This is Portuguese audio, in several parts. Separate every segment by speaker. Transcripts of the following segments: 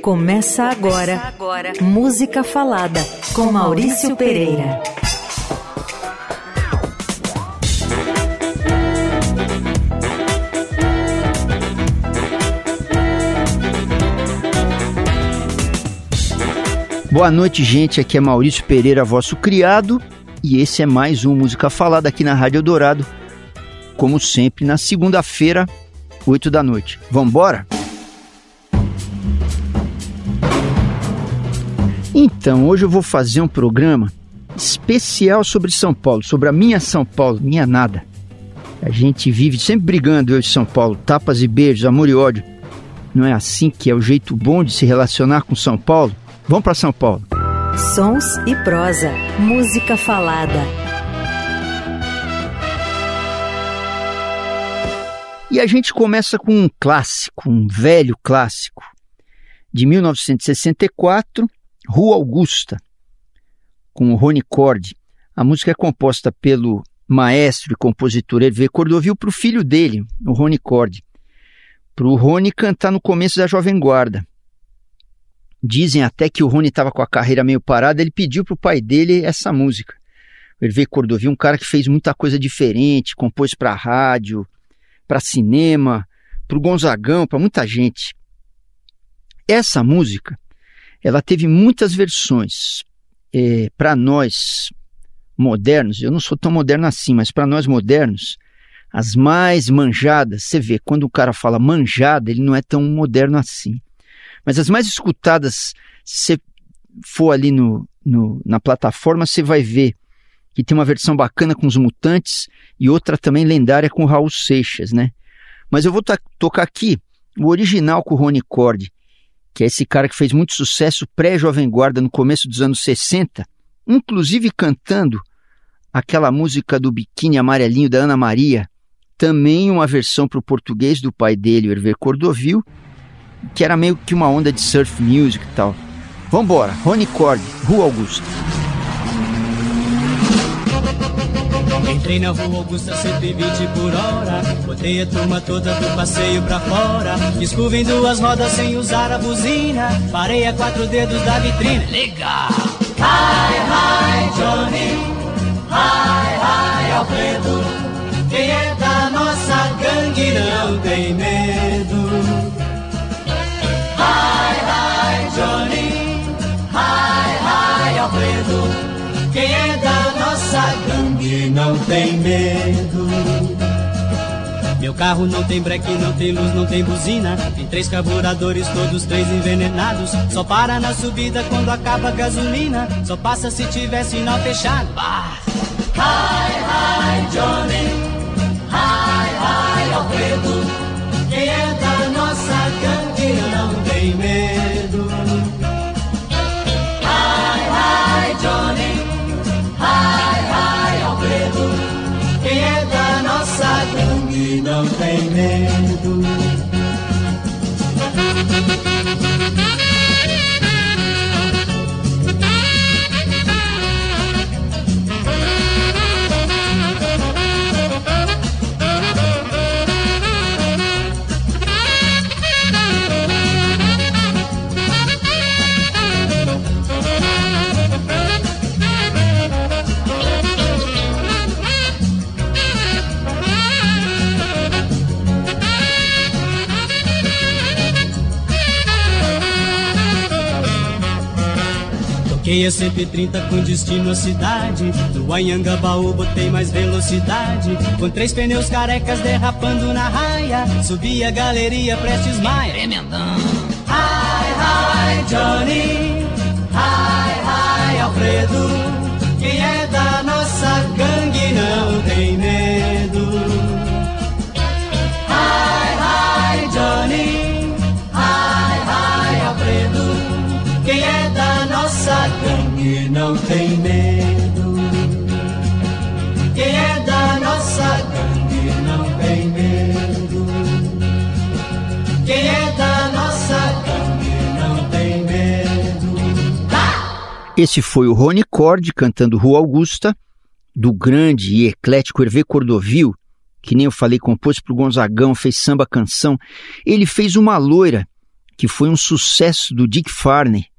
Speaker 1: Começa agora, Começa agora. Música Falada com Maurício Pereira.
Speaker 2: Boa noite, gente. Aqui é Maurício Pereira, vosso criado, e esse é mais um Música Falada aqui na Rádio Dourado, como sempre, na segunda-feira, 8 da noite. Vamos embora? Então, hoje eu vou fazer um programa especial sobre São Paulo, sobre a minha São Paulo, minha nada. A gente vive sempre brigando, eu e São Paulo, tapas e beijos, amor e ódio. Não é assim que é o jeito bom de se relacionar com São Paulo? Vamos para São Paulo.
Speaker 1: Sons e prosa, música falada.
Speaker 2: E a gente começa com um clássico, um velho clássico, de 1964, Rua Augusta, com o Rony Cord. A música é composta pelo maestro e compositor Hervé Cordovil para o filho dele, o Rony Cord, para o Rony cantar no começo da Jovem Guarda. Dizem até que o Rony estava com a carreira meio parada, ele pediu para o pai dele essa música. Hervé Cordovil, um cara que fez muita coisa diferente, compôs para rádio, para cinema, para o Gonzagão, para muita gente. Essa música ela teve muitas versões. É, para nós modernos, eu não sou tão moderno assim, mas para nós modernos, as mais manjadas, você vê, quando o cara fala manjada, ele não é tão moderno assim. Mas as mais escutadas, se você for ali no, no, na plataforma, você vai ver que tem uma versão bacana com os Mutantes e outra também lendária com o Raul Seixas, né? Mas eu vou tocar aqui o original com o Rony Cord, que é esse cara que fez muito sucesso pré-Jovem Guarda no começo dos anos 60, inclusive cantando aquela música do biquíni amarelinho da Ana Maria, também uma versão para o português do pai dele, Hervé Cordovil, que era meio que uma onda de surf music e tal. Vambora, Rony Cord, Rua Augusta.
Speaker 3: Entrei na rua Augusta 120 por hora. Botei a turma toda do passeio pra fora. Escuva em duas rodas sem usar a buzina. Parei a quatro dedos da vitrine. Legal! Hi, hi, Johnny. Hi, hi, Alfredo. Quem é da nossa gangue não tem medo. Hi, hi, Johnny. Hi, hi, Alfredo. Quem é não tem medo. Meu carro não tem breque, não tem luz, não tem buzina. Tem três carburadores, todos três envenenados. Só para na subida quando acaba a gasolina. Só passa se tiver sinal fechado. Ah. Hi, hi, Johnny. Toquei a 130 com destino à cidade. Do Anhangabaú botei mais velocidade. Com três pneus carecas derrapando na raia. Subi a galeria prestes maia. Tremendão. Hi, hi, Johnny. Hi, hi, Alfredo. Quem é da nossa gangue não tem medo. Não tem medo. Quem é da nossa gangue não tem medo. Quem é da nossa gangue não tem medo.
Speaker 2: Esse foi o Rony Cord cantando Rua Augusta, do grande e eclético Hervé Cordovil, que nem eu falei, compôs para o Gonzagão, fez samba canção. Ele fez uma loira que foi um sucesso do Dick Farney,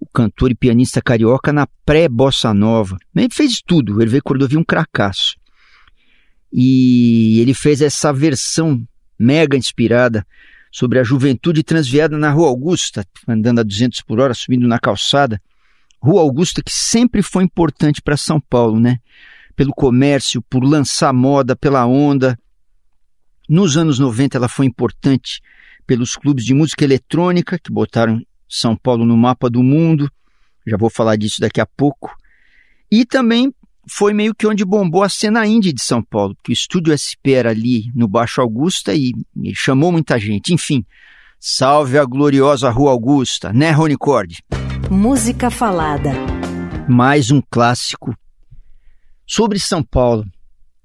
Speaker 2: o cantor e pianista carioca na pré-bossa nova. Ele fez tudo, o Hervé Cordovil um cracaço. E ele fez essa versão mega inspirada sobre a juventude transviada na Rua Augusta, andando a 200 por hora, subindo na calçada. Rua Augusta que sempre foi importante para São Paulo, né? Pelo comércio, por lançar moda, pela onda. Nos anos 90 ela foi importante pelos clubes de música eletrônica que botaram São Paulo no mapa do mundo. Já vou falar disso daqui a pouco. E também foi meio que onde bombou a cena indie de São Paulo, porque o estúdio SP era ali no Baixo Augusta e, e chamou muita gente. Enfim, salve a gloriosa Rua Augusta, né, Rony Cord?
Speaker 1: Música Falada.
Speaker 2: Mais um clássico sobre São Paulo.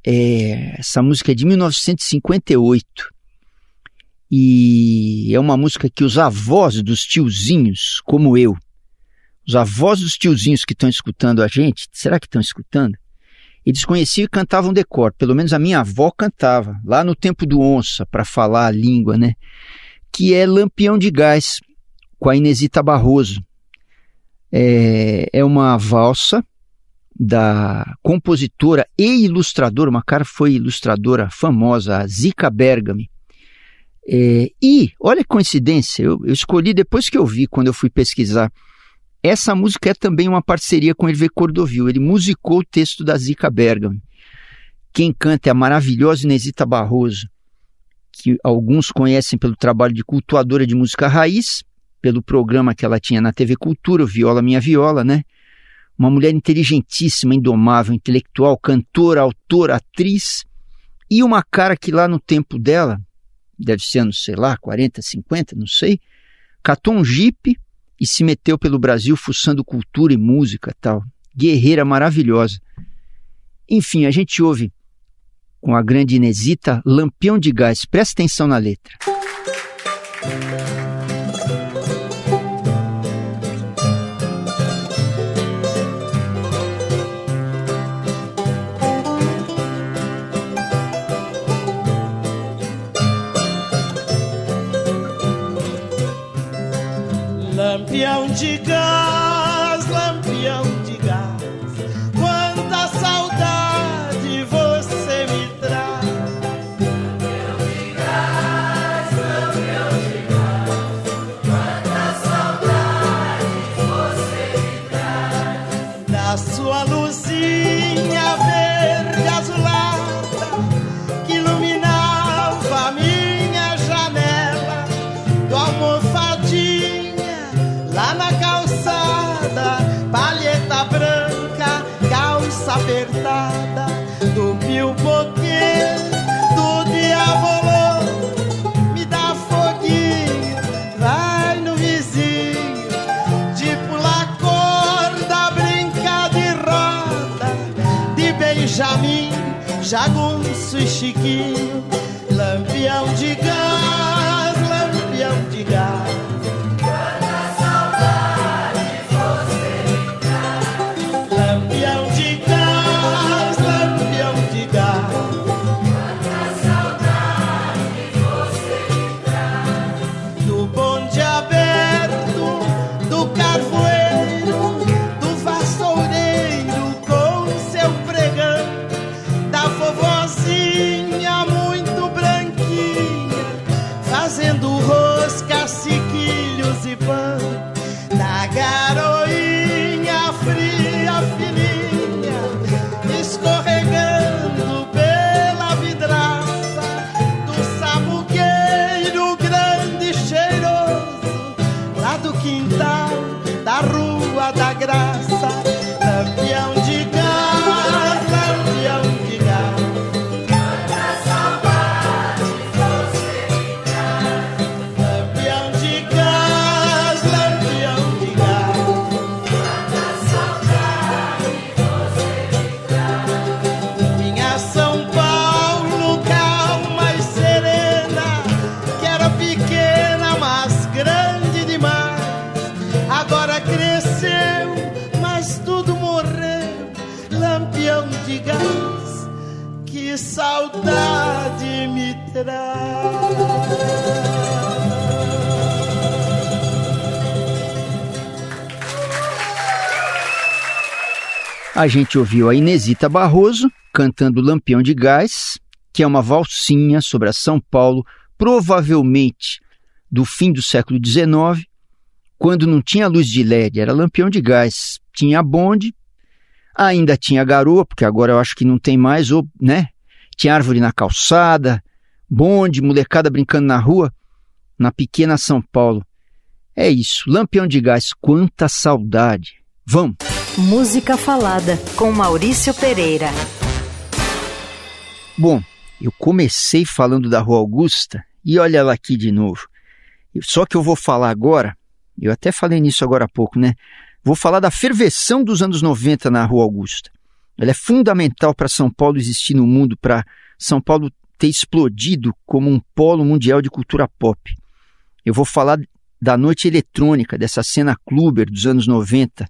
Speaker 2: É, essa música é de 1958 e é uma música que os avós dos tiozinhos, como eu, os avós dos tiozinhos que estão escutando a gente, será que estão escutando? Eles conheciam e cantavam decor, pelo menos a minha avó cantava, lá no tempo do onça, para falar a língua, né? Que é Lampião de Gás, com a Inesita Barroso. É, é uma valsa da compositora e ilustradora, uma cara foi ilustradora famosa, a Zica Bergami. É, e, olha que coincidência, eu, eu, escolhi depois que eu vi, quando eu fui pesquisar, essa música é também uma parceria com Hervé Cordovil, ele musicou o texto da Zica Bergami. Quem canta é a maravilhosa Inesita Barroso, que alguns conhecem pelo trabalho de cultuadora de música raiz, pelo programa que ela tinha na TV Cultura, Viola Minha Viola, né? Uma mulher inteligentíssima, indomável, intelectual, cantora, autora, atriz, e uma cara que lá no tempo dela, deve ser anos, sei lá, 40, 50, não sei, catou um jipe e se meteu pelo Brasil fuçando cultura e música tal. Guerreira maravilhosa. Enfim, a gente ouve com a grande Inesita Lampião de Gás. Presta atenção na letra.
Speaker 4: Lampião de gás, jagunço e chiquinho, lampião de gás, lampião de gás.
Speaker 2: A gente ouviu a Inesita Barroso cantando Lampião de Gás, que é uma valsinha sobre a São Paulo, provavelmente do fim do século XIX, quando não tinha luz de LED, era lampião de gás, tinha bonde, ainda tinha garoa, porque agora eu acho que não tem mais, ou, né? Tinha árvore na calçada, bonde, molecada brincando na rua, na pequena São Paulo. É isso, lampião de gás, quanta saudade. Vamos!
Speaker 1: Música Falada, com Maurício Pereira.
Speaker 2: Bom, eu comecei falando da Rua Augusta e olha ela aqui de novo. Só que eu vou falar agora, eu até falei nisso agora há pouco, né? Vou falar da ferveção dos anos 90 na Rua Augusta. Ela é fundamental para São Paulo existir no mundo, para São Paulo ter explodido como um polo mundial de cultura pop. Eu vou falar da noite eletrônica, dessa cena clubber dos anos 90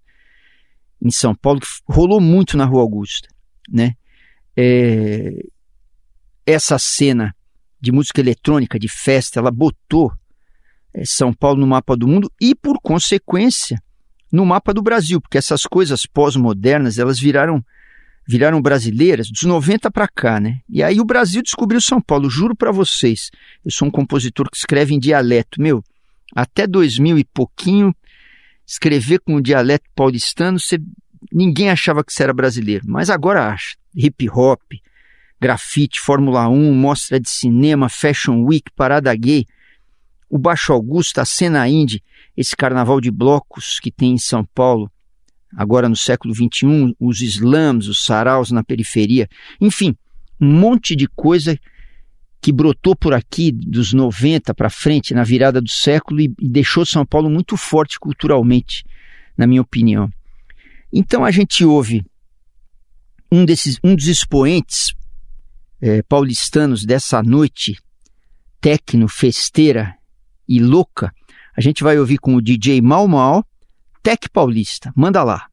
Speaker 2: em São Paulo, que rolou muito na Rua Augusta, né? É... Essa cena de música eletrônica, de festa, ela botou é, São Paulo no mapa do mundo e, por consequência, no mapa do Brasil, porque essas coisas pós-modernas, elas viraram viraram brasileiras dos 90 para cá, né? E aí o Brasil descobriu São Paulo, juro para vocês. Eu sou um compositor que escreve em dialeto, meu. Até 2000 e pouquinho, escrever com o dialeto paulistano, você, ninguém achava que você era brasileiro, mas agora acha. Hip hop, grafite, Fórmula 1, mostra de cinema, Fashion Week, parada gay, o Baixo Augusto, a cena indie, esse carnaval de blocos que tem em São Paulo, agora no século XXI, os slams, os saraus na periferia, enfim, um monte de coisa que brotou por aqui dos 90 para frente, na virada do século, e, e deixou São Paulo muito forte culturalmente, na minha opinião. Então a gente ouve um, desses, um dos expoentes é, paulistanos dessa noite tecno, festeira e louca, a gente vai ouvir com o DJ Mal Mal, Tec Paulista. Manda lá.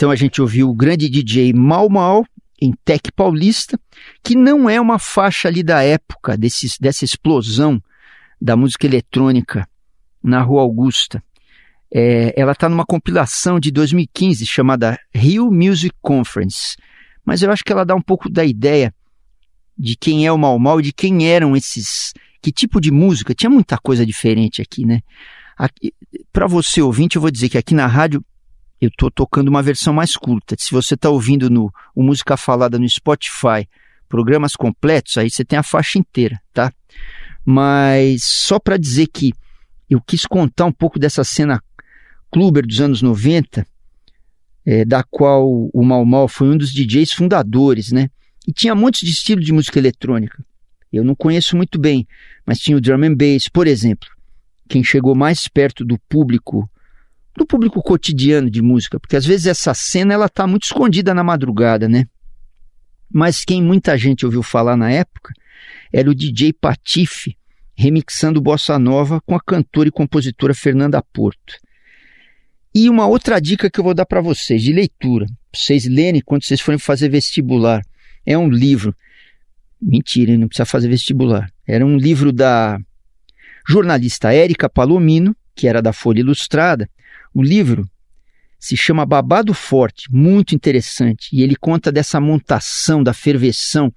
Speaker 2: Então a gente ouviu o grande DJ Mal Mal em Tec Paulista, que não é uma faixa ali da época, dessa explosão da música eletrônica na Rua Augusta. É, ela está numa compilação de 2015 chamada Rio Music Conference, mas eu acho que ela dá um pouco da ideia de quem é o Mal Mal e de quem eram esses. Que tipo de música? Tinha muita coisa diferente aqui, né? Para você ouvinte, eu vou dizer que aqui na rádio eu estou tocando uma versão mais curta. Se você está ouvindo no o Música Falada no Spotify, programas completos, aí você tem a faixa inteira, tá? Mas só para dizer que eu quis contar um pouco dessa cena Kluber dos anos 90, é, da qual o Mal Mal foi um dos DJs fundadores, né? E tinha muitos de estilo de música eletrônica. Eu não conheço muito bem, mas tinha o drum and bass, por exemplo. Quem chegou mais perto do público, do público cotidiano de música, porque às vezes essa cena ela tá muito escondida na madrugada, né? Mas quem muita gente ouviu falar na época era o DJ Patife, remixando bossa nova com a cantora e compositora Fernanda Porto. E uma outra dica que eu vou dar para vocês, de leitura, vocês lerem quando vocês forem fazer vestibular. É um livro. Mentira, não precisa fazer vestibular. Era um livro da jornalista Érica Palomino, que era da Folha Ilustrada. O livro se chama Babado Forte, muito interessante. E ele conta dessa montação, da ferveção,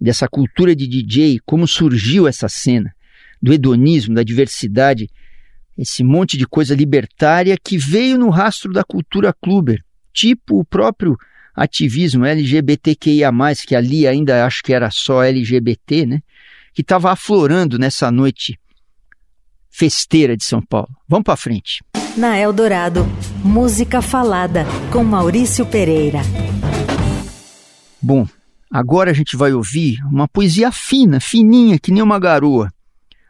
Speaker 2: dessa cultura de DJ, como surgiu essa cena, do hedonismo, da diversidade esse monte de coisa libertária que veio no rastro da cultura cluber, tipo o próprio ativismo LGBTQIA+, que ali ainda acho que era só LGBT, né? Que estava aflorando nessa noite festeira de São Paulo. Vamos para frente.
Speaker 1: Na Eldorado, música falada com Maurício Pereira.
Speaker 2: Bom, agora a gente vai ouvir uma poesia fina, fininha, que nem uma garoa.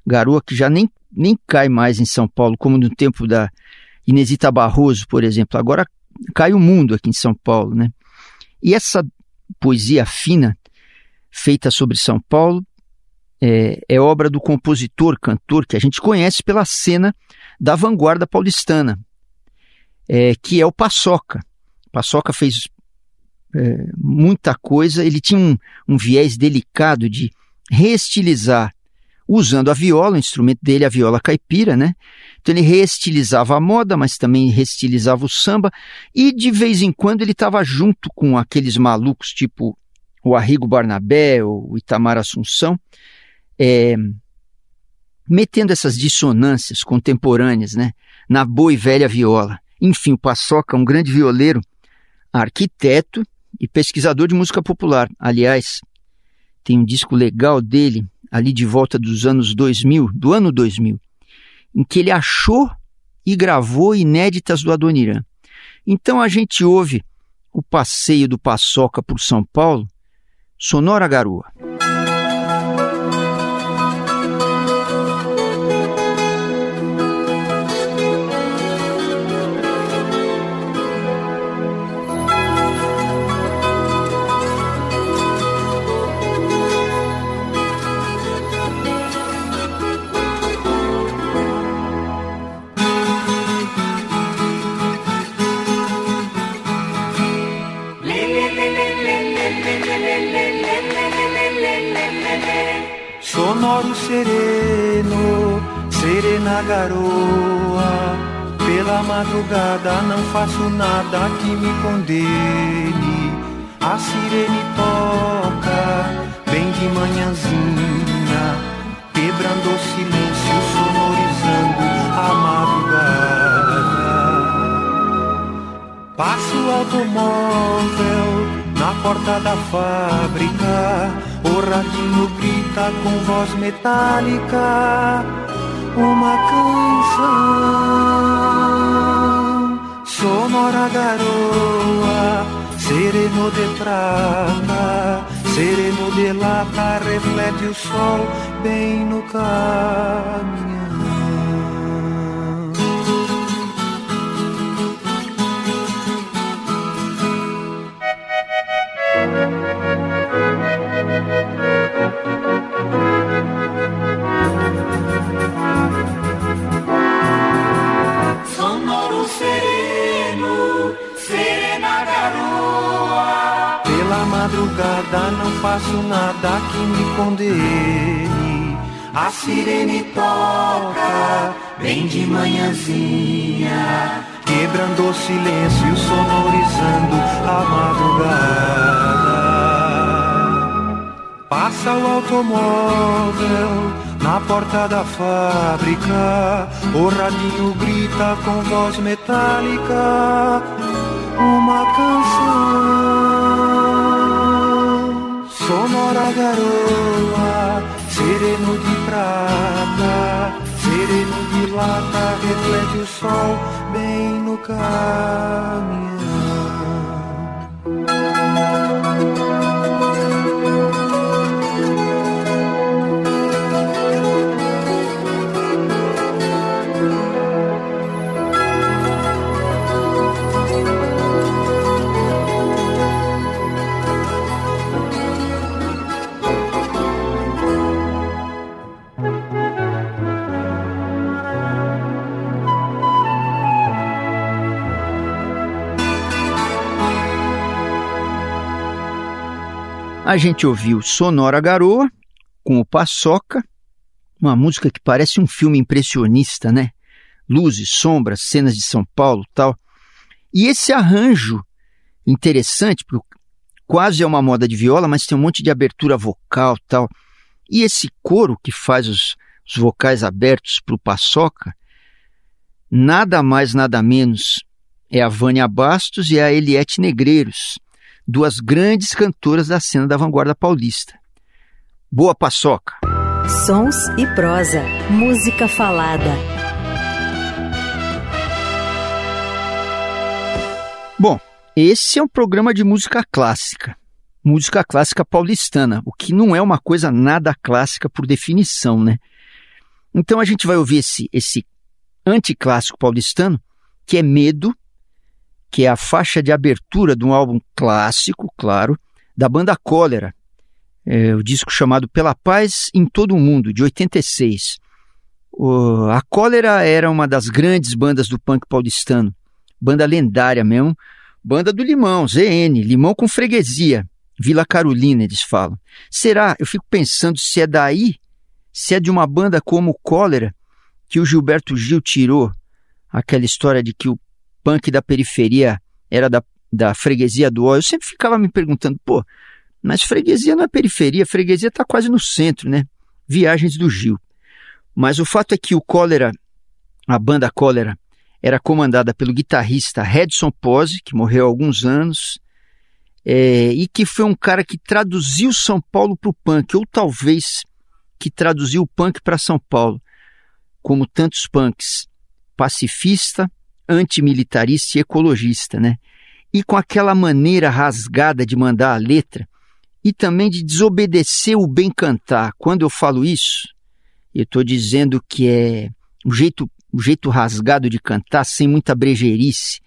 Speaker 2: Garoa que já nem nem cai mais em São Paulo, como no tempo da Inesita Barroso, por exemplo. Agora cai o mundo aqui em São Paulo, né? E essa poesia fina, feita sobre São Paulo, é, é obra do compositor, cantor, que a gente conhece pela cena da vanguarda paulistana, é, que é o Paçoca. Paçoca fez é, muita coisa, ele tinha um, um viés delicado de reestilizar usando a viola, o instrumento dele, a viola caipira, né? Então ele reestilizava a moda, mas também reestilizava o samba, e de vez em quando ele estava junto com aqueles malucos tipo o Arrigo Barnabé, o Itamar Assunção, é, metendo essas dissonâncias contemporâneas, né? Na boa e velha viola. Enfim, o Paçoca, um grande violeiro, arquiteto e pesquisador de música popular. Aliás, tem um disco legal dele, ali de volta dos anos 2000, do ano 2000, em que ele achou e gravou inéditas do Adoniran. Então a gente ouve o passeio do Paçoca por São Paulo, Sonora Garoa.
Speaker 5: Sonoro sereno, serena garoa. Pela madrugada não faço nada que me condene. A sirene toca, bem de manhãzinha, quebrando o silêncio, sonorizando a madrugada. Passo automóvel na porta da fábrica, o radinho grita com voz metálica uma canção. Sonora garoa, sereno de prata, sereno de lata, reflete o sol bem no caminho.
Speaker 6: sereno, serena
Speaker 5: garoa. Pela madrugada não faço nada que me condene. A sirene toca bem de manhãzinha, quebrando o silêncio, sonorizando a madrugada. Passa o automóvel na porta da fábrica, o radinho grita com voz metálica uma canção sonora garoa, sereno de prata, sereno de lata, reflete o sol bem no caminhão.
Speaker 2: A gente ouviu Sonora Garoa, com o Paçoca, uma música que parece um filme impressionista, né? Luzes, sombras, cenas de São Paulo tal. E esse arranjo interessante, porque quase é uma moda de viola, mas tem um monte de abertura vocal tal. E esse coro que faz os, os vocais abertos para o Paçoca, nada mais, nada menos é a Vânia Bastos e a Eliette Negreiros duas grandes cantoras da cena da vanguarda paulista. Boa paçoca!
Speaker 1: Sons e prosa. Música falada.
Speaker 2: Bom, esse é um programa de música clássica. Música clássica paulistana, o que não é uma coisa nada clássica por definição, né? Então a gente vai ouvir esse, esse anticlássico paulistano, que é Medo, que é a faixa de abertura de um álbum clássico, claro, da banda Cólera, é, o disco chamado Pela Paz em Todo o Mundo, de 86. O, a Cólera era uma das grandes bandas do punk paulistano, banda lendária mesmo, banda do Limão, ZN, Limão com freguesia, Vila Carolina, eles falam. Será, eu fico pensando se é daí, se é de uma banda como Cólera, que o Gilberto Gil tirou aquela história de que o punk da periferia era da, da freguesia do óleo, eu sempre ficava me perguntando, pô, mas freguesia não é periferia, freguesia está quase no centro, né? Viagens do Gil. Mas o fato é que o Cólera, a banda Cólera, era comandada pelo guitarrista Redson Pose, que morreu há alguns anos, é, e que foi um cara que traduziu São Paulo para o punk, ou talvez que traduziu o punk para São Paulo, como tantos punks. Pacifista, antimilitarista e ecologista, né? E com aquela maneira rasgada de mandar a letra e também de desobedecer o bem cantar. Quando eu falo isso, eu estou dizendo que é o jeito, o jeito rasgado de cantar, sem muita brejeirice,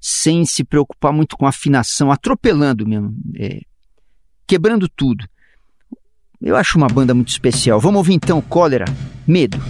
Speaker 2: sem se preocupar muito com afinação, atropelando mesmo, é, quebrando tudo. Eu acho uma banda muito especial. Vamos ouvir então Cólera, Medo.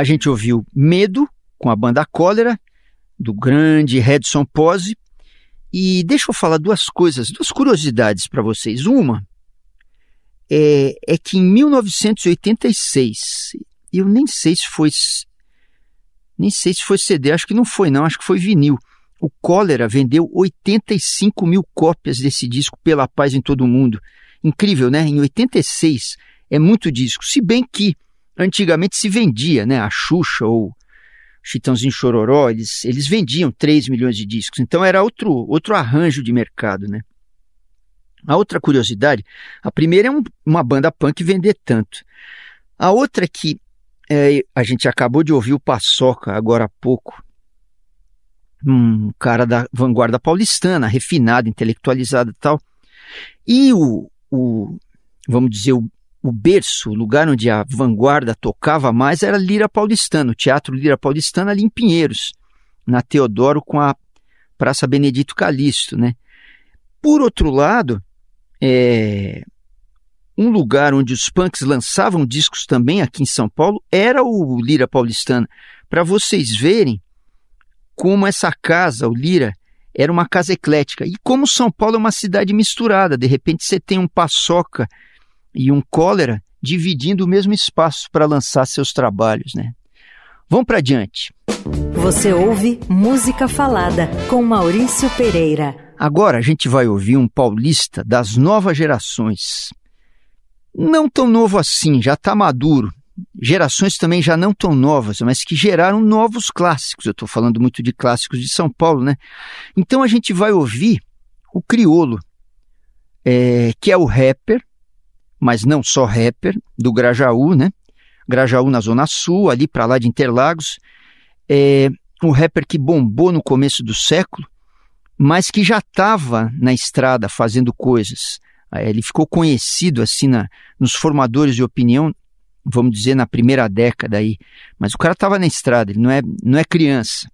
Speaker 2: A gente ouviu Medo, com a banda Cólera, do grande Redson Pose. E deixa eu falar duas coisas, duas curiosidades para vocês. Uma é, é, que em 1986, eu nem sei se foi. Nem sei se foi CD, acho que não foi, não, acho que foi vinil. O Cólera vendeu 85 mil cópias desse disco pela paz em todo o mundo. Incrível, né? Em 86 é muito disco. Se bem que antigamente se vendia, né? A Xuxa ou Chitãozinho Chororó, eles, eles vendiam 3 milhões de discos. Então era outro, outro arranjo de mercado, né? A outra curiosidade, a primeira é um, uma banda punk vender tanto. A outra é que é, a gente acabou de ouvir o Paçoca agora há pouco, um cara da vanguarda paulistana, refinado, intelectualizado e tal. E o, o vamos dizer, o, o berço, o lugar onde a vanguarda tocava mais era Lira Paulistana, o Teatro Lira Paulistana ali em Pinheiros, na Teodoro com a Praça Benedito Calixto, né? Por outro lado, é, um lugar onde os punks lançavam discos também aqui em São Paulo era o Lira Paulistana. Para vocês verem como essa casa, o Lira, era uma casa eclética. E como São Paulo é uma cidade misturada, de repente você tem um paçoca e um cólera dividindo o mesmo espaço para lançar seus trabalhos, né? Vamos para adiante.
Speaker 1: Você ouve Música Falada com Maurício Pereira.
Speaker 2: Agora a gente vai ouvir um paulista das novas gerações. Não tão novo assim, já está maduro, gerações também já não tão novas, mas que geraram novos clássicos. Eu estou falando muito de clássicos de São Paulo, né? Então a gente vai ouvir o Criolo, é, que é o rapper, mas não só rapper, do Grajaú, né? Grajaú na Zona Sul, ali para lá de Interlagos. É, um rapper que bombou no começo do século, mas que já estava na estrada fazendo coisas. É, ele ficou conhecido assim na, nos formadores de opinião vamos dizer, na primeira década aí. Mas o cara estava na estrada, ele não é, não é criança.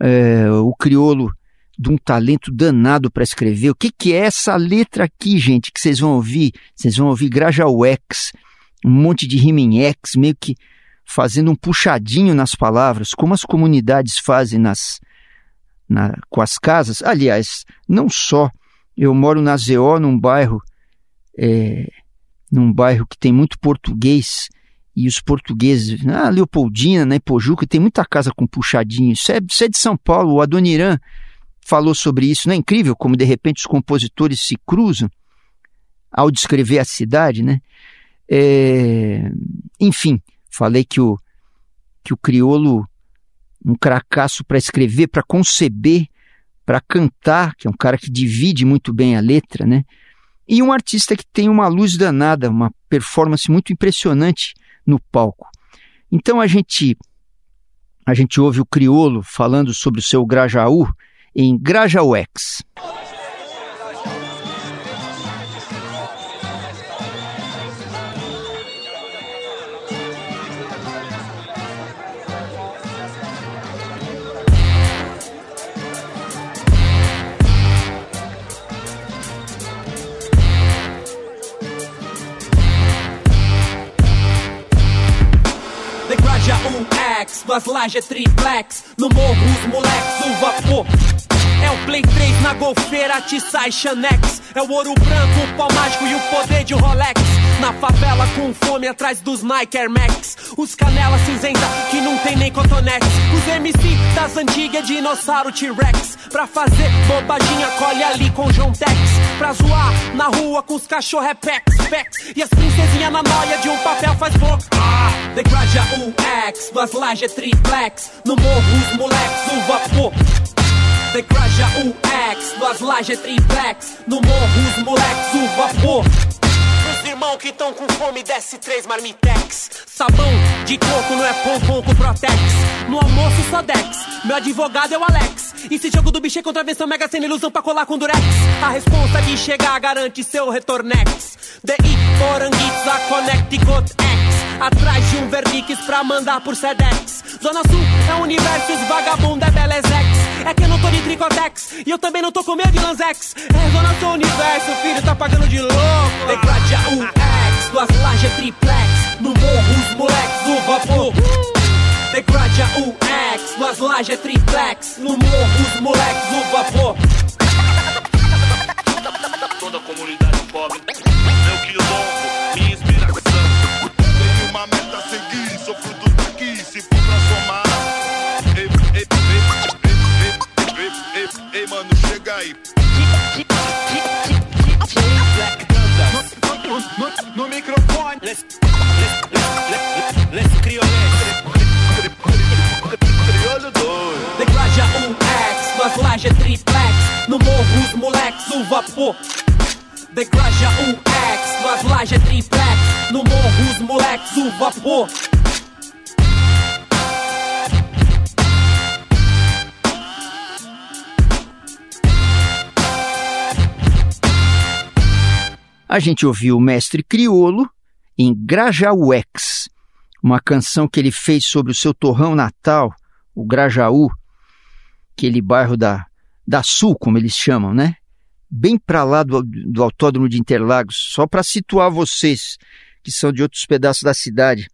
Speaker 2: É, o criolo de um talento danado para escrever. O que, que é essa letra aqui, gente, que vocês vão ouvir? Vocês vão ouvir Grajauex, um monte de riminhex, meio que fazendo um puxadinho nas palavras, como as comunidades fazem nas, na, com as casas. Aliás, não só. Eu moro na ZO, num bairro é, num bairro que tem muito português e os portugueses, ah, Leopoldina, né, Pojuca, tem muita casa com puxadinho. Isso é, isso é de São Paulo. O Adoniran falou sobre isso. Não é incrível como de repente os compositores se cruzam ao descrever a cidade, né? É, enfim, falei que o, que o criolo, um cracaço para escrever, para conceber, para cantar, que é um cara que divide muito bem a letra, né? e um artista que tem uma luz danada, uma performance muito impressionante no palco. Então a gente a gente ouve o criolo falando sobre o seu Grajaú em Grajauex.
Speaker 7: duas lajes triplex. No morro, os moleques, o vapor. É o Play 3 na golfeira, Tissai Xanex. É o ouro branco, o pau mágico e o poder de Rolex. Na favela com fome atrás dos Nike Air Max. Os canela cinzenta que não tem nem cotonete. Os MC das antigas, dinossauro T-Rex. Pra fazer bobaginha, colhe ali com João Tex. Pra zoar na rua com os cachorro é pex, pex. E as princesinhas na noia de um papel faz boca. Ah, degrade a UX, duas lajes triplex. No morro os moleques, o vapor. Degraja UX, duas lajes triplex. No morro os moleques, o vapor irmão que tão com fome, desce três marmitex. Sabão de coco não é pão com Protex. No almoço só Dex, meu advogado é o Alex. E se jogo do bicho é contravenção, mega sem ilusão pra colar com durex. A responsa de chegar garante seu retornex. DI, Poranguitz, a Connecticut X. Atrás de um Verdix pra mandar por Sedex. Zona Sul é universo, os vagabundo é Belezex. É que eu não tô de Tricotex e eu também não tô com medo de Lanzex. É Zona Sul universo, filho tá pagando de louco um ex, duas lajes triplex, no morro os moleques, do vapor. The a um ex, duas lajes triplex, no morro os moleques, do vapor.
Speaker 6: Toda a comunidade pobre.
Speaker 7: Let's, let's, let's, let's crioler.
Speaker 6: Criolho doido.
Speaker 7: Um lajes é triplex. No morro, os moleques, o vapor. Declaja um X, nas lajes é triplex. No morro, os moleques, o vapor.
Speaker 2: A gente ouviu o Mestre Criolo em Grajaúex, uma canção que ele fez sobre o seu torrão natal, o Grajaú, aquele bairro da, da Sul, como eles chamam, né? Bem para lá do, do Autódromo de Interlagos, só para situar vocês que são de outros pedaços da cidade.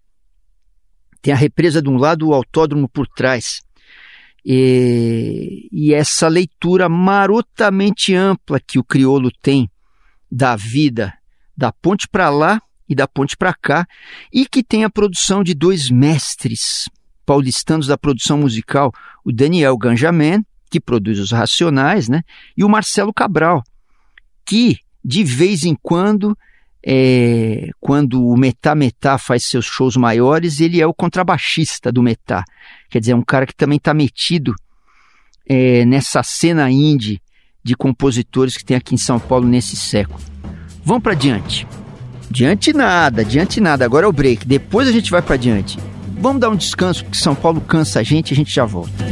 Speaker 2: Tem a represa de um lado, o autódromo por trás. E, e essa leitura marotamente ampla que o crioulo tem da vida da ponte para lá e da ponte para cá, e que tem a produção de dois mestres paulistanos da produção musical, o Daniel Ganjamin, que produz os Racionais, né, e o Marcelo Cabral, que de vez em quando, é, quando o Metá Metá faz seus shows maiores, ele é o contrabaixista do Metá. Quer dizer, é um cara que também está metido é, nessa cena indie de compositores que tem aqui em São Paulo nesse século. Vamos para diante. Diante nada, diante nada. Agora é o break. Depois a gente vai para diante. Vamos dar um descanso porque São Paulo cansa a gente e a gente já volta.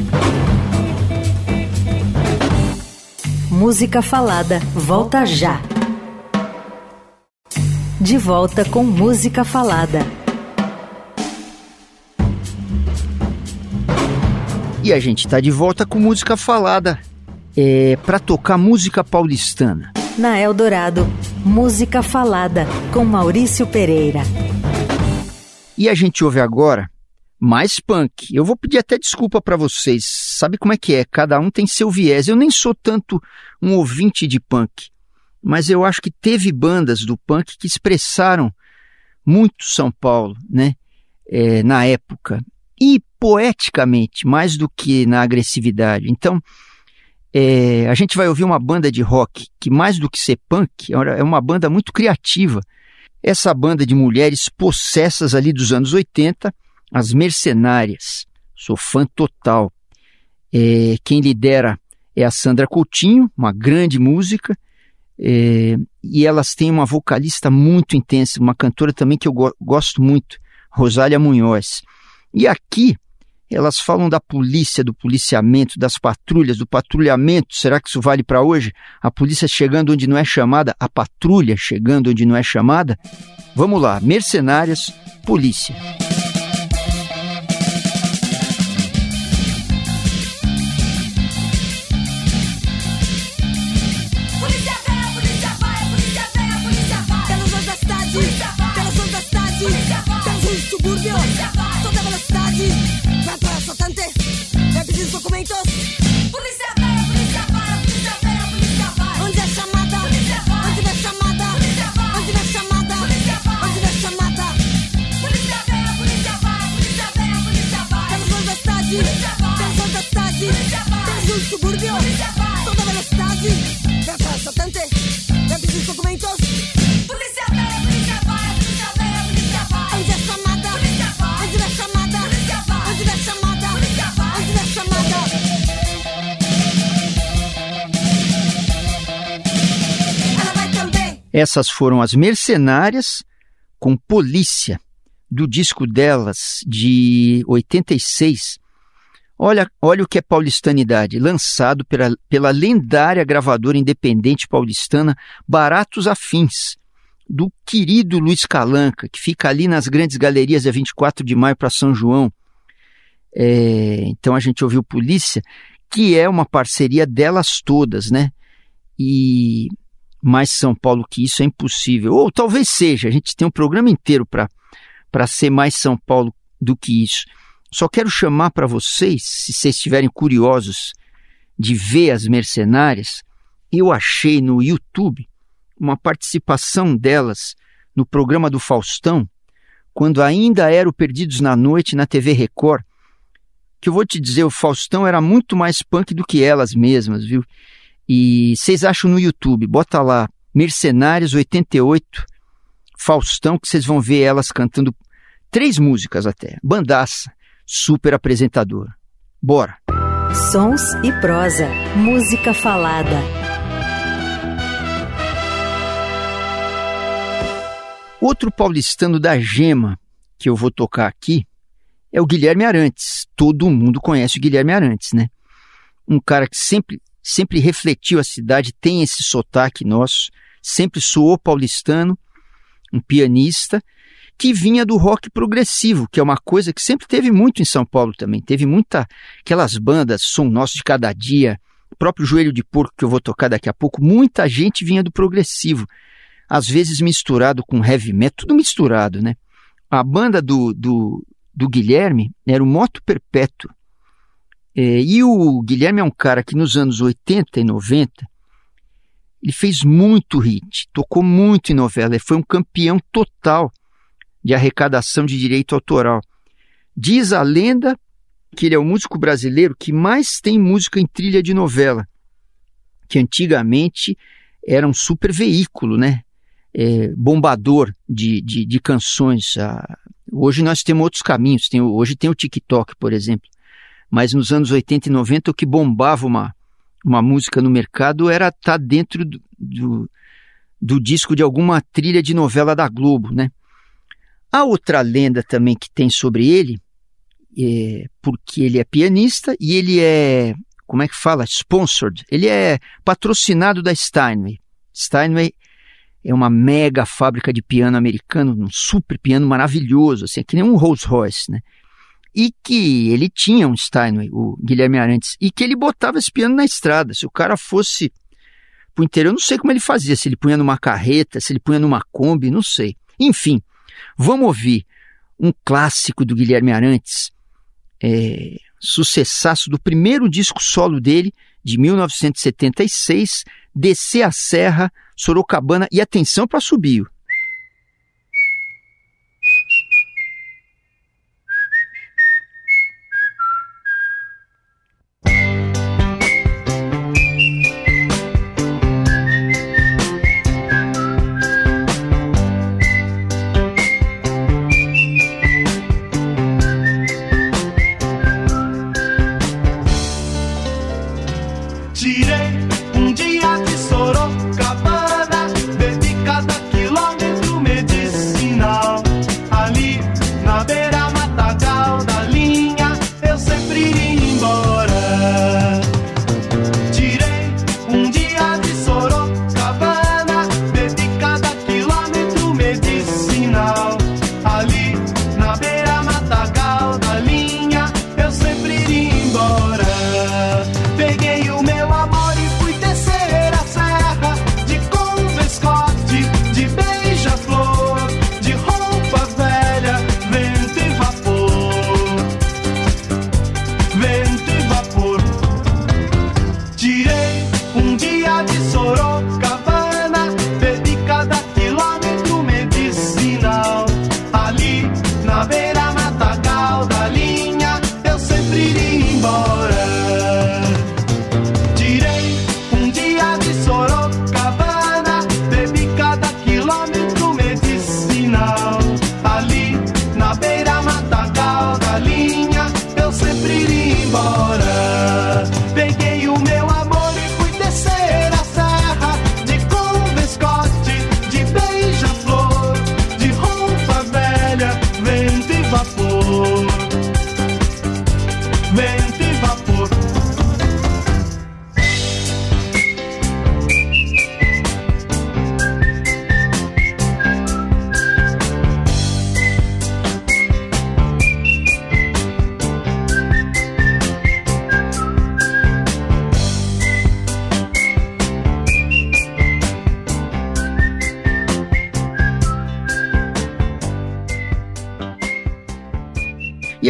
Speaker 1: Música Falada volta já. De volta com Música Falada.
Speaker 2: E a gente está de volta com música falada é, para tocar música paulistana.
Speaker 1: Na Eldorado, Música Falada com Maurício Pereira.
Speaker 2: E a gente ouve agora mais punk. Eu vou pedir até desculpa para vocês. Sabe como é que é? Cada um tem seu viés. Eu nem sou tanto um ouvinte de punk, mas eu acho que teve bandas do punk que expressaram muito São Paulo, né? É, na época e poeticamente mais do que na agressividade. Então é, a gente vai ouvir uma banda de rock que, mais do que ser punk, é uma banda muito criativa. Essa banda de mulheres possessas ali dos anos 80, as Mercenárias. Sou fã total. É, quem lidera é a Sandra Coutinho, uma grande música, é, e elas têm uma vocalista muito intensa, uma cantora também que eu go gosto muito, Rosália Munhoz. E aqui elas falam da polícia, do policiamento, das patrulhas, do patrulhamento. Será que isso vale para hoje? A polícia chegando onde não é chamada, a patrulha chegando onde não é chamada? Vamos lá, mercenárias, polícia.
Speaker 8: Do subúrbio, toda velocidade. Assaltante, é preciso documentos. Polícia véia, polícia vai, polícia véia, polícia vai. Onde é chamada? Onde é chamada? Onde é chamada? Onde é chamada? Ela vai também.
Speaker 2: Essas foram as Mercenárias com Polícia, do disco delas de 86. Olha, olha o que é paulistanidade, lançado pela, pela lendária gravadora independente paulistana Baratos Afins, do querido Luiz Calanca, que fica ali nas grandes galerias da 24 de maio para São João. É, então a gente ouviu Polícia, que é uma parceria delas todas, né? E mais São Paulo que isso é impossível. Ou talvez seja, a gente tem um programa inteiro para ser mais São Paulo do que isso. Só quero chamar para vocês, se vocês estiverem curiosos de ver as mercenárias, eu achei no YouTube uma participação delas no programa do Faustão, quando ainda era o Perdidos na Noite na TV Record, que eu vou te dizer, o Faustão era muito mais punk do que elas mesmas, viu? E vocês acham no YouTube, bota lá, Mercenários 88, Faustão, que vocês vão ver elas cantando três músicas até. Bandaça, super apresentador. Bora!
Speaker 1: Sons e prosa, música falada.
Speaker 2: Outro paulistano da Gema que eu vou tocar aqui é o Guilherme Arantes. Todo mundo conhece o Guilherme Arantes, né? Um cara que sempre, sempre refletiu a cidade, tem esse sotaque nosso, sempre soou paulistano, um pianista que vinha do rock progressivo, que é uma coisa que sempre teve muito em São Paulo também. Teve muita aquelas bandas, Som Nosso de Cada Dia, o próprio Joelho de Porco que eu vou tocar daqui a pouco, muita gente vinha do progressivo, às vezes misturado com heavy metal, tudo misturado, né? A banda do, do, do Guilherme era o Moto Perpétuo. É, e o Guilherme é um cara que nos anos 80 e 90 ele fez muito hit, tocou muito em novela, ele foi um campeão total de arrecadação de direito autoral. Diz a lenda que ele é o músico brasileiro que mais tem música em trilha de novela, que antigamente era um super veículo, né? É, bombador de, de, de canções. Ah, hoje nós temos outros caminhos, tem, hoje tem o TikTok, por exemplo. Mas nos anos 80 e 90 o que bombava uma, uma música no mercado era estar tá dentro do, do, do, disco de alguma trilha de novela da Globo, né? A outra lenda também que tem sobre ele, é porque ele é pianista e ele é, como é que fala? Sponsored. Ele é patrocinado da Steinway. Steinway é uma mega fábrica de piano americano, um super piano maravilhoso, assim, que nem um Rolls Royce, né? e que ele tinha um Steinway, o Guilherme Arantes, e que ele botava esse piano na estrada. Se o cara fosse para o interior, eu não sei como ele fazia, se ele punha numa carreta, se ele punha numa Kombi, não sei. Enfim, vamos ouvir um clássico do Guilherme Arantes, é, sucessaço do primeiro disco solo dele, de 1976, Descer a Serra, Sorocabana, e atenção para subir.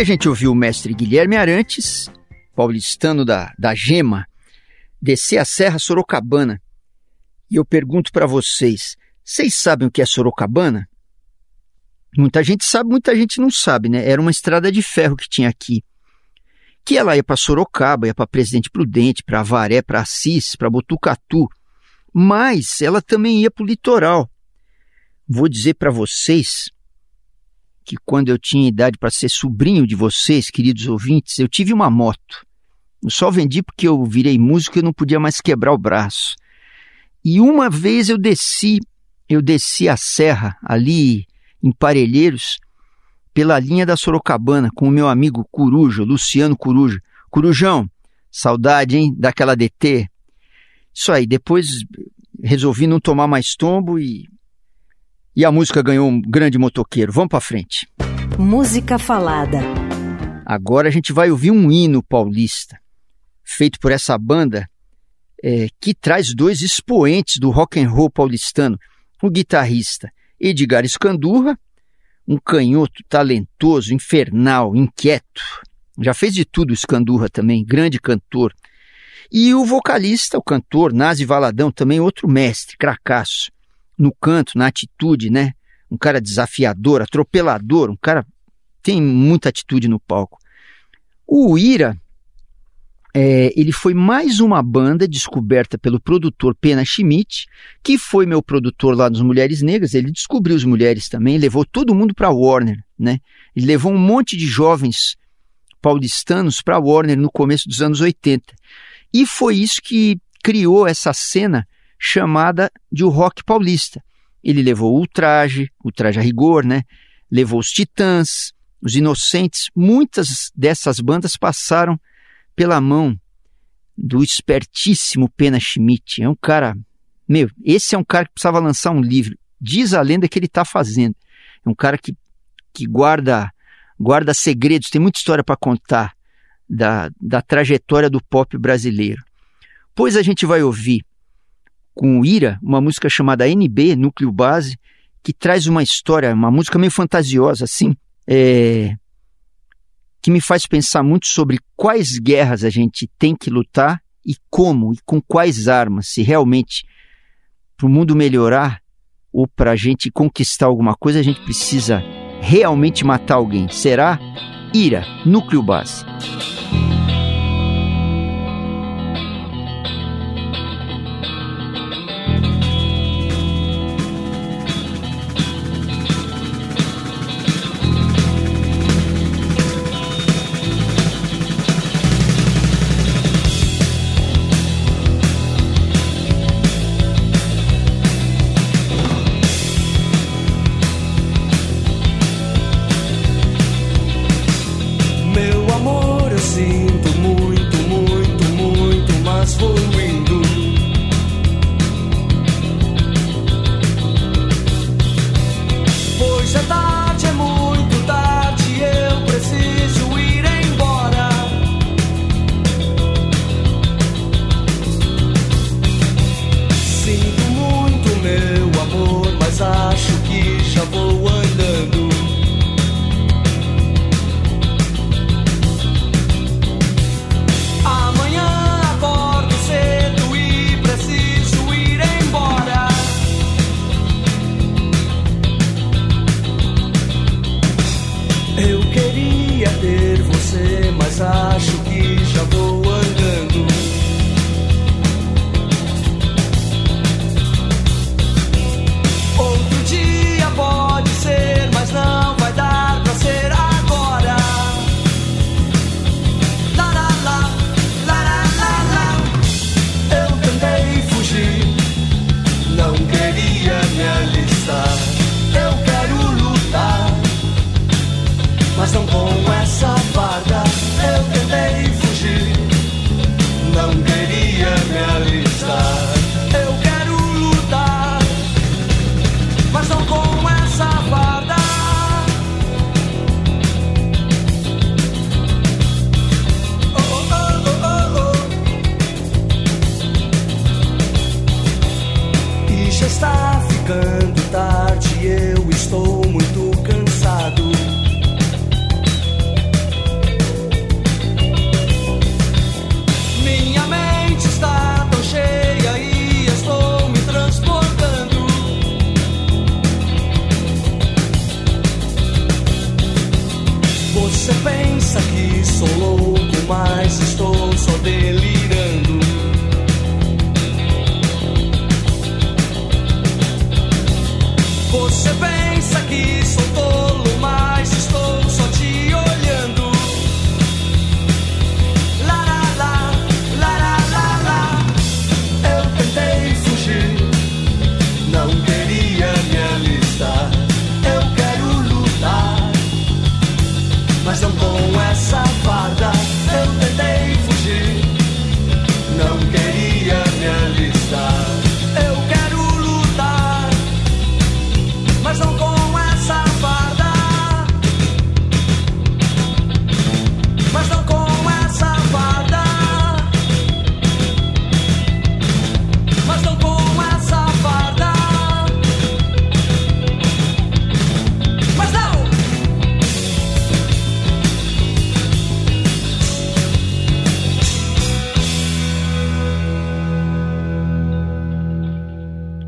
Speaker 2: A gente ouviu o mestre Guilherme Arantes, paulistano da, da Gema, descer a Serra Sorocabana. E eu pergunto para vocês, vocês sabem o que é Sorocabana? Muita gente sabe, muita gente não sabe, né? Era uma estrada de ferro que tinha aqui. Que ela ia para Sorocaba, ia para Presidente Prudente, para Avaré, para Assis, para Botucatu. Mas ela também ia para o litoral. Vou dizer para vocês que quando eu tinha idade para ser sobrinho de vocês, queridos ouvintes, eu tive uma moto. Eu só vendi porque eu virei músico e não podia mais quebrar o braço. E uma vez eu desci, eu desci a serra ali em Parelheiros, pela linha da Sorocabana, com o meu amigo Coruja, Luciano Coruja. Corujão, saudade, hein, daquela DT. Isso aí, depois resolvi não tomar mais tombo e. E a música ganhou um grande motoqueiro. Vamos para frente.
Speaker 1: Música falada.
Speaker 2: Agora a gente vai ouvir um hino paulista, feito por essa banda é, que traz dois expoentes do rock and roll paulistano. O guitarrista Edgar Escandurra, um canhoto talentoso, infernal, inquieto. Já fez de tudo Escandurra também, grande cantor. E o vocalista, o cantor Nazi Valadão, também outro mestre, cracaço. No canto, na atitude, né? Um cara desafiador, atropelador, um cara tem muita atitude no palco. O Ira é, ele foi mais uma banda descoberta pelo produtor Pena Schmidt, que foi meu produtor lá nos Mulheres Negras. Ele descobriu as mulheres também, levou todo mundo para Warner, né? Ele levou um monte de jovens paulistanos para Warner no começo dos anos 80. E foi isso que criou essa cena chamada de o rock paulista. Ele levou o Ultraje, o Traje a Rigor, né? Levou os Titãs, os Inocentes. Muitas dessas bandas passaram pela mão do espertíssimo Pena Schmidt. É um cara, meu, esse é um cara que precisava lançar um livro. Diz a lenda que ele está fazendo. É um cara que, que guarda guarda segredos, tem muita história para contar da, da trajetória do pop brasileiro. Pois a gente vai ouvir com o Ira uma música chamada NB, Núcleo Base, que traz uma história, uma música meio fantasiosa, assim, é, que me faz pensar muito sobre quais guerras a gente tem que lutar e como e com quais armas, se realmente para o mundo melhorar ou para a gente conquistar alguma coisa, a gente precisa realmente matar alguém. Será? Ira, núcleo base.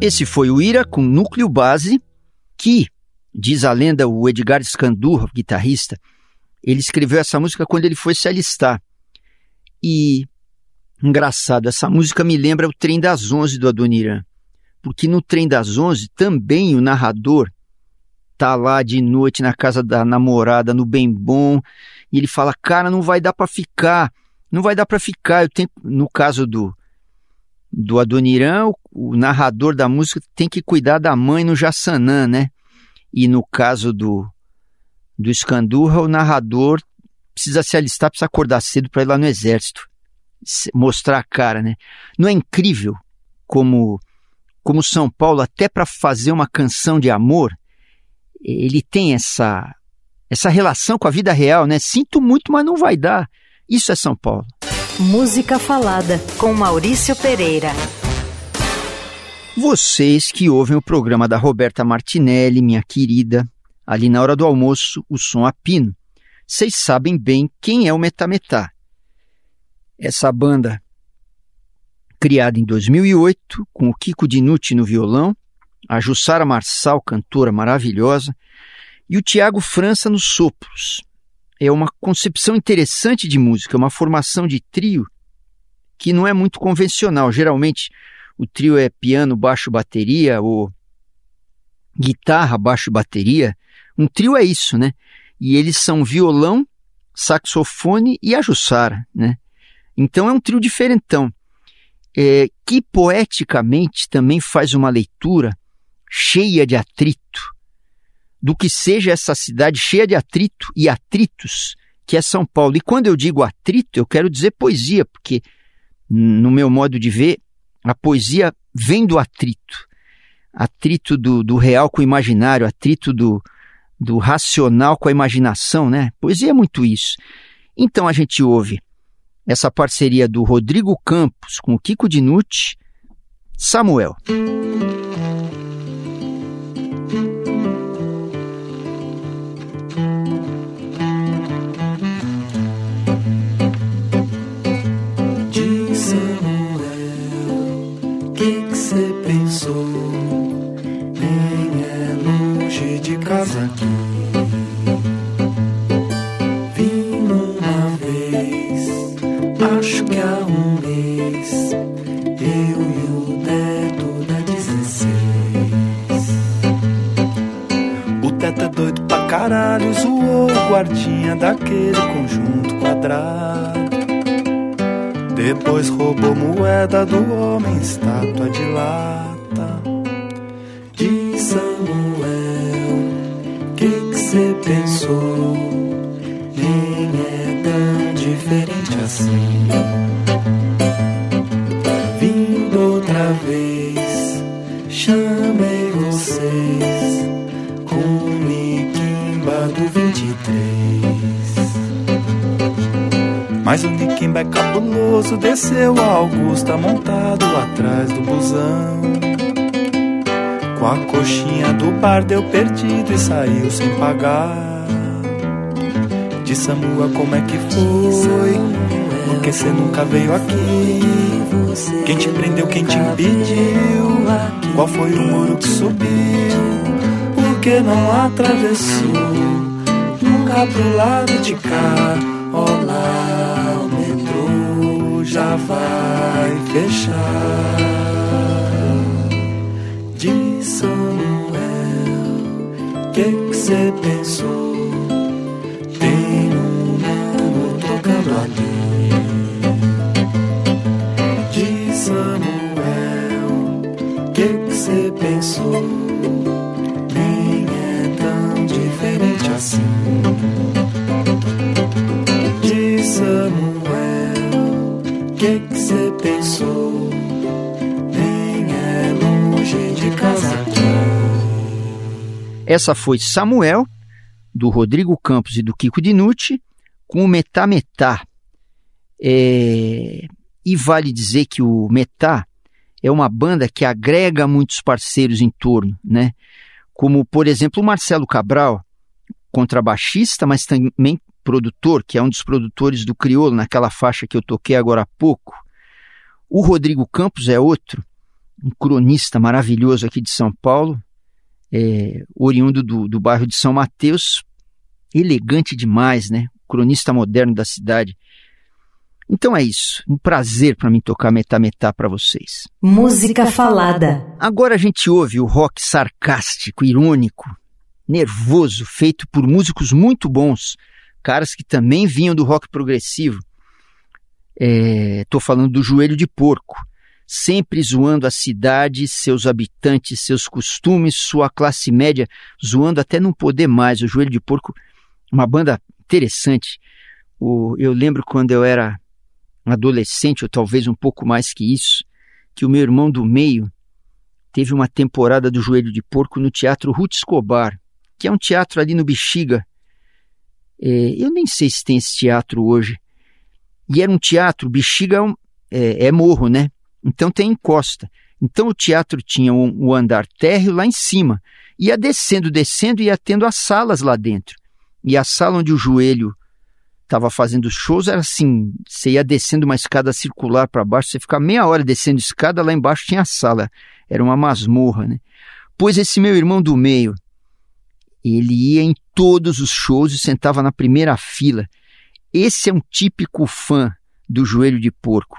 Speaker 2: Esse foi o Ira com núcleo base, que, diz a lenda, o Edgar Scandurra, guitarrista, ele escreveu essa música quando ele foi se alistar. E, engraçado, essa música me lembra o Trem das Onze do Adoniran. Porque no Trem das Onze também o narrador tá lá de noite na casa da namorada, no bem bom, e ele fala, cara, não vai dar para ficar, não vai dar para ficar. Eu tenho, no caso do, do Adoniran, o, o narrador da música tem que cuidar da mãe no Jassanã, né? E no caso do, do Escandurra, o narrador precisa se alistar, precisa acordar cedo para ir lá no exército, mostrar a cara, né? Não é incrível como, como São Paulo, até para fazer uma canção de amor, ele tem essa, essa relação com a vida real, né? Sinto muito, mas não vai dar. Isso é São Paulo.
Speaker 1: Música Falada, com Maurício Pereira.
Speaker 2: Vocês que ouvem o programa da Roberta Martinelli, minha querida, ali na hora do almoço, o som a pino. Vocês sabem bem quem é o Metametá. Essa banda, criada em 2008, com o Kiko Dinucci no violão, a Jussara Marçal, cantora maravilhosa, e o Tiago França nos sopros. É uma concepção interessante de música, uma formação de trio que não é muito convencional. Geralmente o trio é piano, baixo, bateria ou guitarra, baixo bateria. Um trio é isso, né? E eles são violão, saxofone e a Jussara, né? Então é um trio diferentão, é, que poeticamente também faz uma leitura cheia de atrito do que seja essa cidade cheia de atrito e atritos que é São Paulo. E quando eu digo atrito, eu quero dizer poesia, porque no meu modo de ver, a poesia vem do atrito. Atrito do, do real com o imaginário, atrito do, do racional com a imaginação, né? Poesia é muito isso. Então a gente ouve essa parceria do Rodrigo Campos com o Kiko Dinucci, Samuel.
Speaker 5: Casa aqui. Vim uma vez, acho que há um mês. Eu e o neto da 16. O teto é doido pra caralho, zoou o guardinha daquele conjunto quadrado. Depois roubou moeda do homem, estátua de lata. Que que cê pensou? Nem é tão diferente assim. Vindo outra vez, chamei vocês com Niquimba do 23. Mas o Niquimba é cabuloso, desceu a Augusta montado atrás do busão. Com a coxinha do bar deu perdido e saiu sem pagar. De Samuel, como é que foi? Porque cê nunca veio aqui? Quem te prendeu, quem te impediu? Qual foi o muro que subiu? Por que não atravessou? Nunca pro lado de cá, olá, já vai fechar. Samuel, que que cê pensou? Tem um mano tocando ali. De Samuel, que que cê pensou? Nem é tão diferente assim.
Speaker 2: Essa foi Samuel, do Rodrigo Campos e do Kiko Dinucci, com o Metá Metá. É, E vale dizer que o Metá é uma banda que agrega muitos parceiros em torno, né? Como, por exemplo, o Marcelo Cabral, contrabaixista, mas também produtor, que é um dos produtores do Criolo, naquela faixa que eu toquei agora há pouco. O Rodrigo Campos é outro, um cronista maravilhoso aqui de São Paulo, é, oriundo do, do bairro de São Mateus, elegante demais, né? Cronista moderno da cidade. Então é isso, um prazer para mim tocar Metá Metá para vocês.
Speaker 1: Música falada.
Speaker 2: Agora a gente ouve o rock sarcástico, irônico, nervoso, feito por músicos muito bons, caras que também vinham do rock progressivo. Estou falando do Joelho de Porco, sempre zoando a cidade, seus habitantes, seus costumes, sua classe média, zoando até não poder mais. O Joelho de Porco, uma banda interessante. O, eu lembro quando eu era adolescente, ou talvez um pouco mais que isso, que o meu irmão do meio teve uma temporada do Joelho de Porco no Teatro Ruth Escobar, que é um teatro ali no Bexiga. É, eu nem sei se tem esse teatro hoje. E era um teatro, Bexiga é, um, é, é morro, né? Então tem encosta. Então o teatro tinha o um, um andar térreo lá em cima. Ia descendo, descendo, ia tendo as salas lá dentro. E a sala onde o joelho estava fazendo shows era assim: você ia descendo uma escada circular para baixo, você ficava meia hora descendo escada, lá embaixo tinha a sala. Era uma masmorra, né? Pois esse meu irmão do meio, ele ia em todos os shows e sentava na primeira fila. Esse é um típico fã do joelho de porco.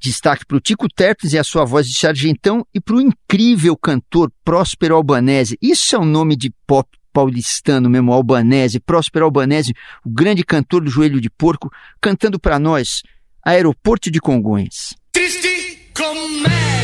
Speaker 2: Destaque para o Tico Terpes e a sua voz de sargentão e para o incrível cantor Próspero Albanese. Isso é um nome de pop paulistano mesmo, Albanese, Próspero Albanese, o grande cantor do Joelho de Porco, cantando para nós Aeroporto de Congonhas.
Speaker 9: Triste comédia.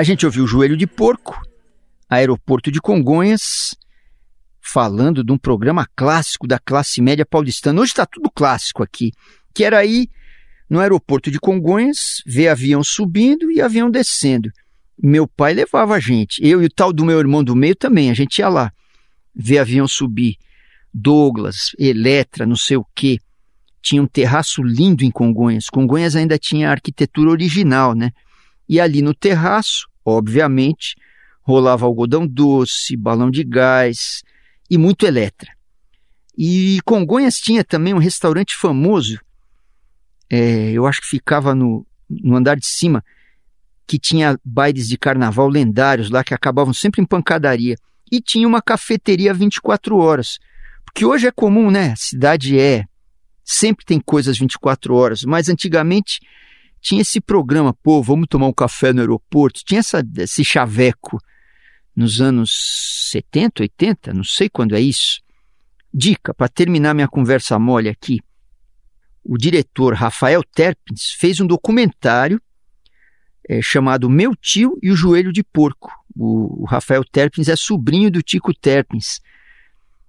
Speaker 9: A
Speaker 2: gente ouviu Joelho de Porco, Aeroporto de Congonhas, falando de um programa clássico da classe média paulistana. Hoje está tudo clássico aqui, que era aí no aeroporto de Congonhas, ver avião subindo e avião descendo. Meu pai levava a gente, eu e o tal do meu irmão do meio também, a gente ia lá ver avião subir. Douglas, Eletra, não sei o quê. Tinha um terraço lindo em Congonhas. Congonhas ainda tinha a arquitetura original, né? E ali no terraço, obviamente, rolava algodão doce, balão de gás e muito Eletra. E Congonhas tinha também um restaurante famoso, é, eu acho que ficava no, no andar de cima, que tinha bailes de carnaval lendários lá que acabavam sempre em pancadaria. E tinha uma cafeteria 24 horas. Porque hoje é comum, né? A cidade é. Sempre tem coisas 24 horas. Mas antigamente tinha esse programa, pô, vamos tomar um café no aeroporto. Tinha essa, esse chaveco nos anos 70, 80, não sei quando é isso. Dica, para terminar minha conversa mole aqui. O diretor Rafael Terpins fez um documentário é, chamado Meu Tio e o Joelho de Porco. O, o Rafael Terpins é sobrinho do Tico Terpins,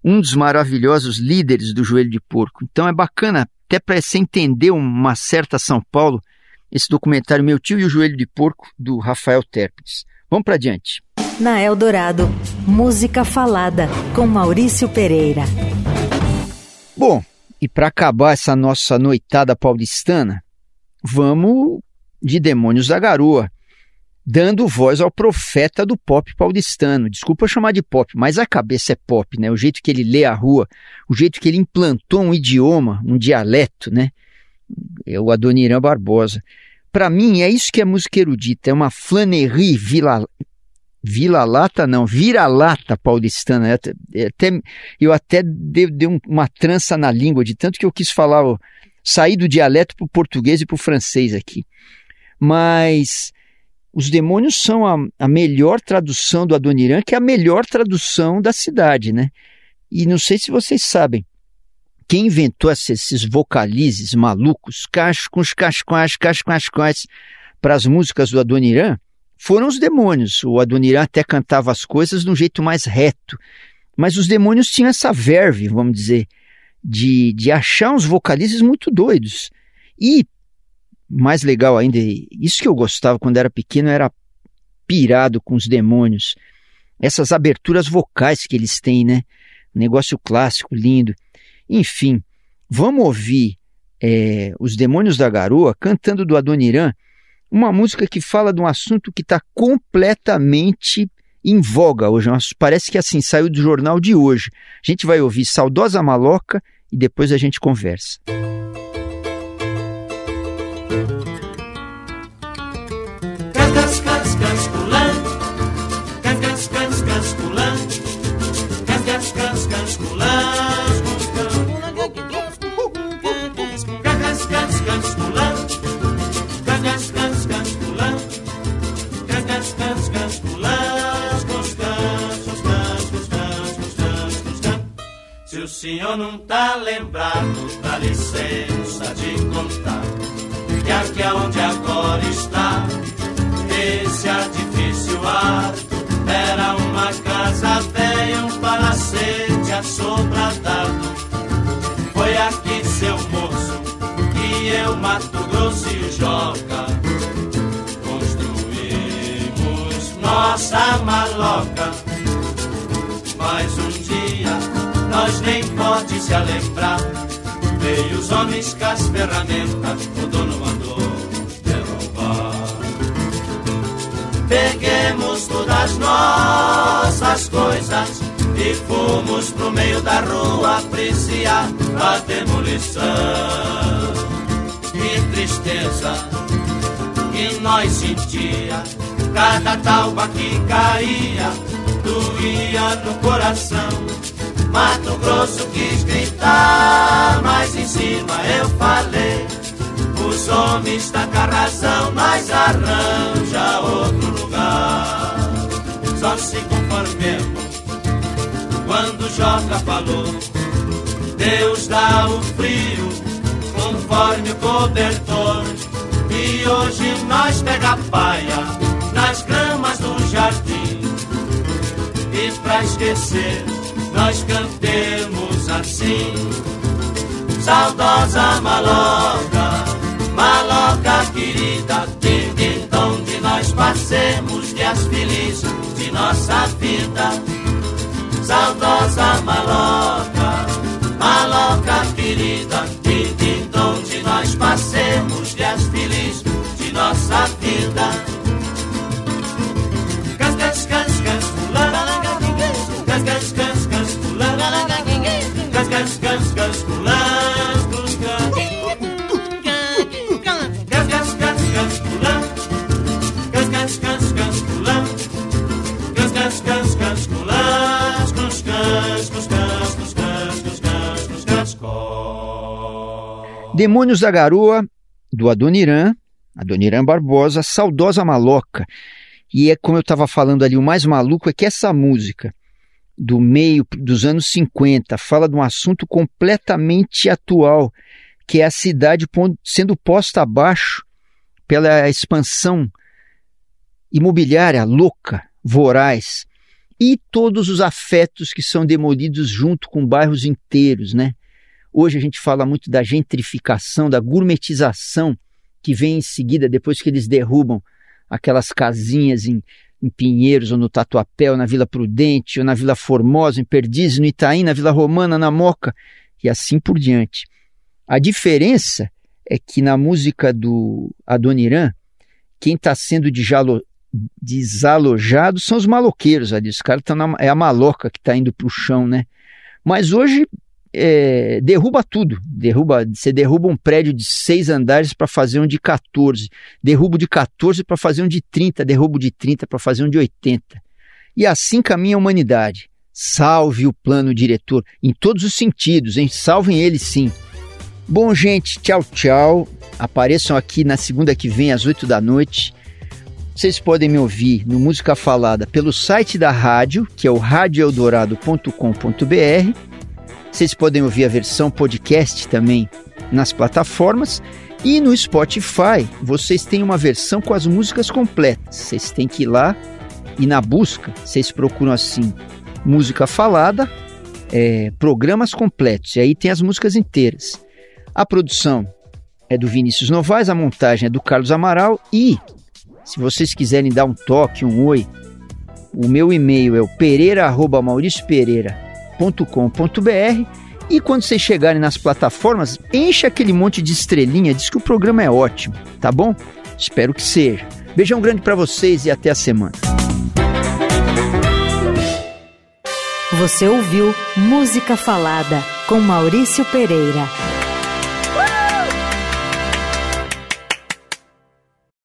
Speaker 2: um dos maravilhosos líderes do Joelho de Porco. Então é bacana, até para você entender uma certa São Paulo, esse documentário Meu Tio e o Joelho de Porco, do Rafael Terpins. Vamos para adiante.
Speaker 1: Na Eldorado, música falada com Maurício Pereira.
Speaker 2: Bom, e para acabar essa nossa noitada paulistana, vamos de Demônios da Garoa, dando voz ao profeta do pop paulistano. Desculpa chamar de pop, mas a cabeça é pop, né? O jeito que ele lê a rua, o jeito que ele implantou um idioma, um dialeto, né? O Adoniran Barbosa. Para mim, é isso que é música erudita, é uma flanerie vila, Vila Lata não, vira-lata paulistana. Eu até, eu até dei, dei uma trança na língua, de tanto que eu quis falar, sair do dialeto para o português e para o francês aqui. Mas os demônios são a, a melhor tradução do Adoniran, que é a melhor tradução da cidade, né? E não sei se vocês sabem, quem inventou esses vocalizes malucos, cascos, cascões, cascões, para as músicas do Adoniran, foram os demônios. O Adoniran até cantava as coisas de um jeito mais reto. Mas os demônios tinham essa verve, vamos dizer, de, de achar uns vocalizes muito doidos. E mais legal ainda, isso que eu gostava quando era pequeno era pirado com os demônios. Essas aberturas vocais que eles têm, né? Negócio clássico, lindo. Enfim, vamos ouvir é, os Demônios da Garoa cantando do Adoniran, uma música que fala de um assunto que está completamente em voga hoje. Parece que assim saiu do jornal de hoje. A gente vai ouvir Saudosa Maloca e depois a gente conversa.
Speaker 10: Senhor não tá lembrado, dá licença de contar que aqui onde agora está esse edifício alto era uma casa velha, um palacete assobradado. Foi aqui, seu moço, que eu, Mato Grosso e Joca construímos nossa maloca. Se lembrar. Veio os homens com as ferramentas, o dono mandou derrubar. Peguemos todas as nossas coisas e fomos pro meio da rua apreciar a demolição. Que tristeza que nós sentia, cada talba que caía doía no coração. Mato Grosso quis gritar, mas em cima eu falei. Os homens tá com a razão, mas arranja outro lugar. Só se conformemos quando Joca falou. Deus dá o frio conforme o cobertor. E hoje nós pega paia nas gramas pra esquecer, nós cantemos assim. Saudosa maloca, maloca querida, tem onde nós passemos dias felizes de nossa vida. Saudosa maloca, maloca querida, tem onde nós passemos dias felizes de nossa vida.
Speaker 2: Demônios da Garoa, do Adoniran, Adoniran Barbosa, Saudosa Maloca. E é como eu estava falando ali, o mais maluco é que essa música do meio dos anos 50 fala de um assunto completamente atual, que é a cidade sendo posta abaixo pela expansão imobiliária louca, voraz, e todos os afetos que são demolidos junto com bairros inteiros, né? Hoje a gente fala muito da gentrificação, da gourmetização que vem em seguida, depois que eles derrubam aquelas casinhas em, em Pinheiros ou no Tatuapé, ou na Vila Prudente, ou na Vila Formosa, em Perdizes, no Itaim, na Vila Romana, na Moca, e assim por diante. A diferença é que na música do Adoniran, quem está sendo desalojado são os maloqueiros ali. Os caras estão É a maloca que está indo para o chão, né? Mas hoje é, derruba tudo. Derruba, você derruba um prédio de seis andares para fazer um de 14. Derruba de 14 para fazer um de 30. Derruba de 30 para fazer um de 80. E assim caminha a humanidade. Salve o plano diretor, em todos os sentidos, hein? Salvem ele sim. Bom, gente, tchau, tchau. Apareçam aqui na segunda que vem, às 8 da noite. Vocês podem me ouvir no Música Falada pelo site da rádio, que é o radioeldorado.com.br vocês podem ouvir a versão podcast também nas plataformas. E no Spotify, vocês têm uma versão com as músicas completas. Vocês têm que ir lá e na busca, vocês procuram assim: música falada, é, programas completos. E aí tem as músicas inteiras. A produção é do Vinícius Novaes, a montagem é do Carlos Amaral. E se vocês quiserem dar um toque, um oi, o meu e-mail é o pereira.mauriciopereira.com www.radiocultura.com.br e quando vocês chegarem nas plataformas, enche aquele monte de estrelinha, diz que o programa é ótimo, tá bom? Espero que seja. Beijão grande para vocês e até a semana.
Speaker 1: Você ouviu Música Falada com Maurício Pereira.